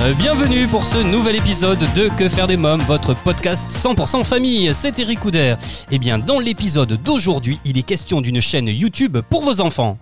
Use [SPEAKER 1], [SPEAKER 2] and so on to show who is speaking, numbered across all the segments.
[SPEAKER 1] euh, bienvenue pour ce nouvel épisode de Que faire des mômes, votre podcast 100% famille, c'est Eric Couder. Et bien dans l'épisode d'aujourd'hui, il est question d'une chaîne YouTube pour vos enfants.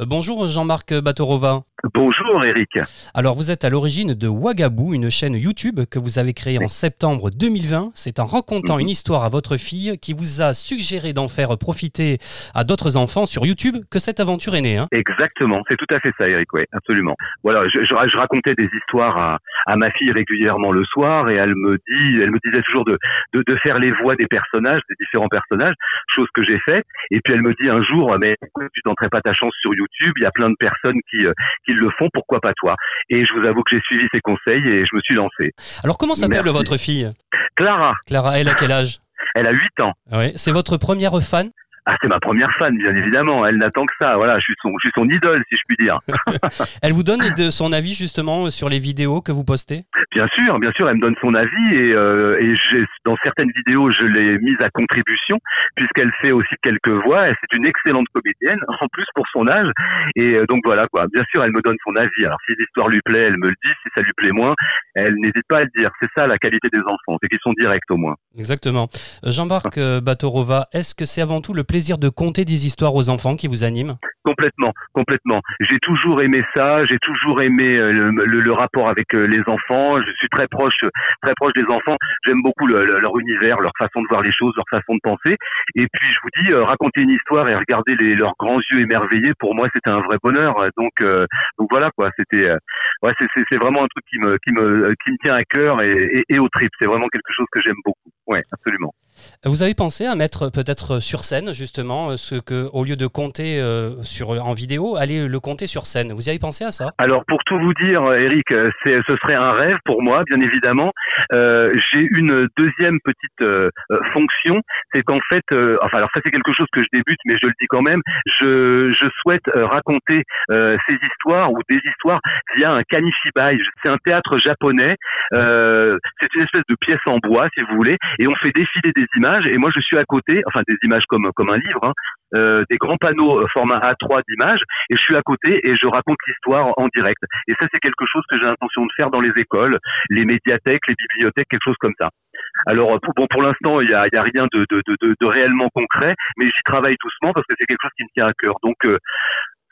[SPEAKER 1] Euh, Bonjour Jean-Marc Batorova.
[SPEAKER 2] Bonjour Eric.
[SPEAKER 1] Alors vous êtes à l'origine de Wagabou, une chaîne YouTube que vous avez créée en septembre 2020. C'est en racontant
[SPEAKER 2] Mhm.
[SPEAKER 1] une histoire à votre fille qui vous a suggéré d'en faire profiter à d'autres enfants sur YouTube que cette aventure est née. hein.
[SPEAKER 2] Exactement, c'est tout à fait ça Eric, oui, absolument. Voilà, je, je- je racontais des histoires à, à ma fille régulièrement le soir et elle me dit, elle me disait toujours de, de, de faire les voix des personnages, des différents personnages, chose que j'ai fait. Et puis elle me dit un jour, mais pourquoi tu tenterais pas ta chance sur YouTube? Il y a plein de personnes qui, euh, qui le font, pourquoi pas toi? Et je vous avoue que j'ai suivi ses conseils et je me suis lancé.
[SPEAKER 1] Alors comment s'appelle votre fille?
[SPEAKER 2] Clara,
[SPEAKER 1] Clara, elle a quel âge?
[SPEAKER 2] Elle a 8 ans.
[SPEAKER 1] Ouais, C'est votre première fan?
[SPEAKER 2] Ah, c'est ma première fan, bien évidemment. Elle n'attend que ça. Voilà, je suis son, je suis son idole, si je puis dire.
[SPEAKER 1] Elle vous donne de son avis justement sur les vidéos que vous postez?
[SPEAKER 2] Bien sûr, bien sûr, elle me donne son avis et, euh, et dans certaines vidéos, je l'ai mise à contribution puisqu'elle fait aussi quelques voix. et C'est une excellente comédienne, en plus pour son âge. Et euh, donc voilà quoi. Bien sûr, elle me donne son avis. Alors si l'histoire lui plaît, elle me le dit. Si ça lui plaît moins, elle n'hésite pas à le dire. C'est ça la qualité des enfants, c'est qu'ils sont directs au moins.
[SPEAKER 1] Exactement. Euh, Jean-Marc Batorova, est-ce que c'est avant tout le plaisir de conter des histoires aux enfants qui vous anime
[SPEAKER 2] Complètement, complètement. J'ai toujours aimé ça. J'ai toujours aimé euh, le, rapport avec euh, les enfants. Je suis très proche, très proche des enfants. J'aime beaucoup le- le- leur univers, leur façon de voir les choses, leur façon de penser. Et puis je vous dis, euh, raconter une histoire et regarder les, leurs grands yeux émerveillés, pour moi, c'était un vrai bonheur. Donc, euh, donc voilà quoi. C'était, ouais, c'est, vraiment un truc qui me, qui me, qui me tient à cœur et au trip. C'est vraiment quelque chose que j'aime beaucoup. Ouais, absolument.
[SPEAKER 1] Vous avez pensé à mettre peut-être sur scène justement euh, ce que, au lieu de compter euh, sur, en vidéo, aller le compter sur scène Vous y avez pensé à ça?
[SPEAKER 2] Alors pour tout vous dire, Eric, euh, c'est, ce serait un rêve pour moi, bien évidemment. Euh, j'ai une deuxième petite euh, fonction, c'est qu'en fait, enfin alors ça c'est quelque chose que je débute, mais je le dis quand même, je, je souhaite raconter ces histoires ou des histoires via un kanifibai. C'est un théâtre japonais. c'est une espèce de pièce en bois, si vous voulez, et on fait défiler des images. Et moi je suis à côté, enfin des images comme comme un livre, hein, euh, des grands panneaux euh, format A3 d'images, et je suis à côté et je raconte l'histoire en direct. Et ça, c'est quelque chose que j'ai l'intention de faire dans les écoles, les médiathèques, les bibliothèques, quelque chose comme ça. Alors, pour, bon, pour l'instant, il y a, y a rien de, de, de, de, de réellement concret, mais j'y travaille doucement parce que c'est quelque chose qui me tient à cœur. Donc, euh,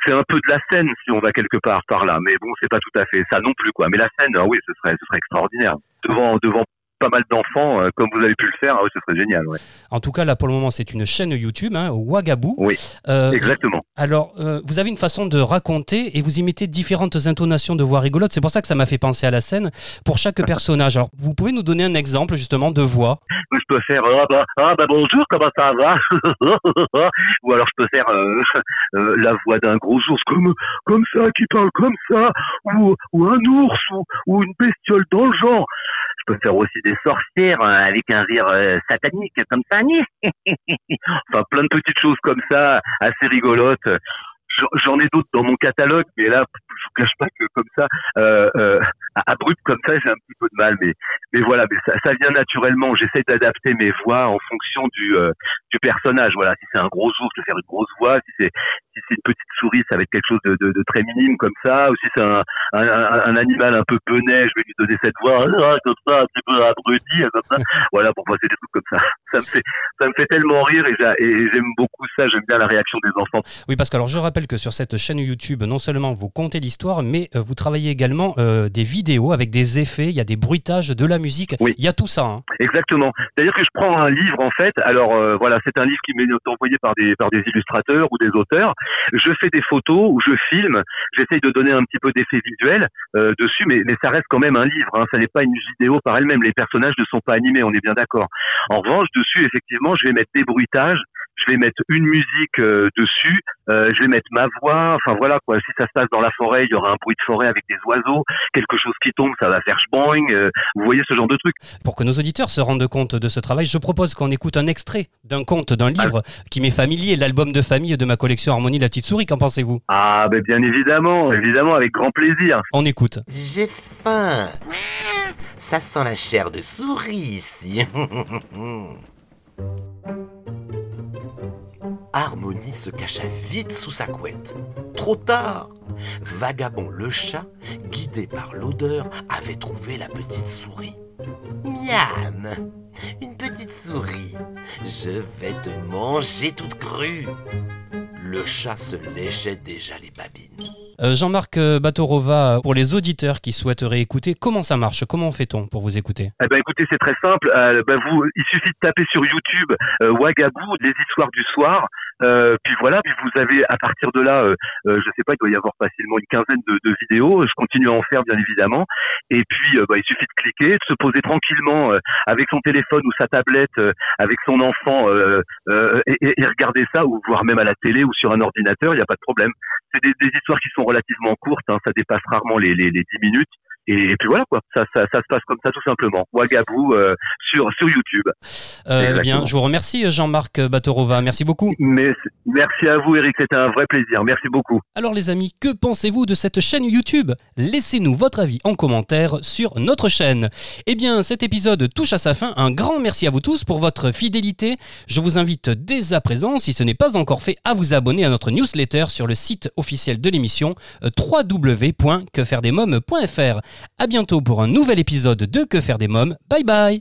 [SPEAKER 2] c'est un peu de la scène si on va quelque part par là, mais bon, c'est pas tout à fait ça non plus, quoi. Mais la scène, ah oui, ce serait, ce serait extraordinaire. Devant, devant pas mal d'enfants, euh, comme vous avez pu le faire, ah oui, ce serait génial, ouais.
[SPEAKER 1] En tout cas, là pour le moment, c'est une chaîne YouTube, hein, Wagabou.
[SPEAKER 2] Oui,
[SPEAKER 1] Euh,
[SPEAKER 2] Exactement.
[SPEAKER 1] Alors, euh, vous avez une façon de raconter et vous imitez différentes intonations de voix rigolotes. C'est pour ça que ça m'a fait penser à la scène pour chaque personnage. Alors, vous pouvez nous donner un exemple justement de voix?
[SPEAKER 2] Je peux faire ah bah, ah bah bonjour comment ça va ou alors je peux faire euh, la voix d'un gros ours comme comme ça qui parle comme ça ou ou un ours ou, ou une bestiole dans le genre je peux faire aussi des sorcières euh, avec un rire euh, satanique comme ça enfin plein de petites choses comme ça assez rigolotes J'en- ai d'autres dans mon catalogue, mais là, je vous cache pas que comme ça, euh, euh, abrupt comme ça, j'ai un petit peu de mal. Mais, mais voilà, mais ça, vient naturellement. J'essaie d'adapter mes voix en fonction du, du personnage. Voilà, si c'est un gros ours, je vais faire une grosse voix. Si c'est une petite souris, ça va être quelque chose de, de, de très minime comme ça. Ou si c'est un, un, un, un animal un peu penet, je vais lui donner cette voix ah, comme ça, un petit peu abruti, comme ça. Voilà, pour moi, c'est des trucs comme ça. Ça me fait, ça me fait tellement rire et j'aime beaucoup ça. J'aime bien la réaction des enfants.
[SPEAKER 1] Oui, parce que alors je rappelle que sur cette chaîne YouTube, non seulement vous contez l'histoire, mais euh, vous travaillez également euh, des vidéos avec des effets, il y a des bruitages, de la musique,
[SPEAKER 2] Oui.
[SPEAKER 1] il y a tout ça. hein.
[SPEAKER 2] Exactement. C'est-à-dire que je prends un livre en fait. Alors euh, voilà, c'est un livre qui m'est envoyé par des par des illustrateurs ou des auteurs. Je fais des photos je filme. J'essaye de donner un petit peu d'effet visuel euh, dessus, mais mais ça reste quand même un livre. Hein. Ça n'est pas une vidéo par elle-même. Les personnages ne sont pas animés, on est bien d'accord. En revanche, dessus effectivement, je vais mettre des bruitages. Je vais mettre une musique euh, dessus, euh, je vais mettre ma voix, enfin voilà quoi. Si ça se passe dans la forêt, il y aura un bruit de forêt avec des oiseaux, quelque chose qui tombe, ça va faire schboing. euh, vous voyez ce genre de truc.
[SPEAKER 1] Pour que nos auditeurs se rendent compte de ce travail, je propose qu'on écoute un extrait d'un conte, d'un livre qui m'est familier, l'album de famille de ma collection Harmonie la petite souris. Qu'en pensez-vous?
[SPEAKER 2] Ah ben bien évidemment, évidemment avec grand plaisir.
[SPEAKER 1] On écoute.
[SPEAKER 3] J'ai faim. Ça sent la chair de souris ici. Harmonie se cacha vite sous sa couette. Trop tard. Vagabond le chat, guidé par l'odeur, avait trouvé la petite souris. Miam Une petite souris. Je vais te manger toute crue. Le chat se léchait déjà les babines.
[SPEAKER 1] Euh, Jean-Marc euh, Batorova, pour les auditeurs qui souhaiteraient écouter, comment ça marche? Comment fait-on pour vous écouter?
[SPEAKER 2] Eh ben écoutez, c'est très simple. Euh, ben, vous, il suffit de taper sur YouTube euh, Wagabou, les histoires du soir. Euh, puis voilà, puis vous avez à partir de là, euh, euh, je sais pas, il doit y avoir facilement une quinzaine de, vidéos. Je continue à en faire bien évidemment. Et puis euh, bah, il suffit de cliquer, de se poser tranquillement avec son téléphone ou sa tablette, avec son enfant et, et- regarder ça, ou voir même à la télé ou sur un ordinateur, il n'y a pas de problème. C'est des, des histoires qui sont relativement courtes, hein, ça dépasse rarement les, les, les 10 minutes. Et, et puis voilà quoi, ça, ça, ça se passe comme ça tout simplement. Wagabou euh, sur sur YouTube.
[SPEAKER 1] Euh,
[SPEAKER 2] Exactement.
[SPEAKER 1] Bien, je vous remercie Jean-Marc Batorova, merci beaucoup.
[SPEAKER 2] Mais merci à vous Eric, c'était un vrai plaisir. Merci beaucoup.
[SPEAKER 1] Alors les amis, que pensez-vous de cette chaîne YouTube? Laissez-nous votre avis en commentaire sur notre chaîne. Eh bien, cet épisode touche à sa fin. Un grand merci à vous tous pour votre fidélité. Je vous invite dès à présent, si ce n'est pas encore fait, à vous abonner à notre newsletter sur le site officiel de l'émission euh, www.quefairedesmoms.fr. À bientôt pour un nouvel épisode de Que faire des mômes. Bye bye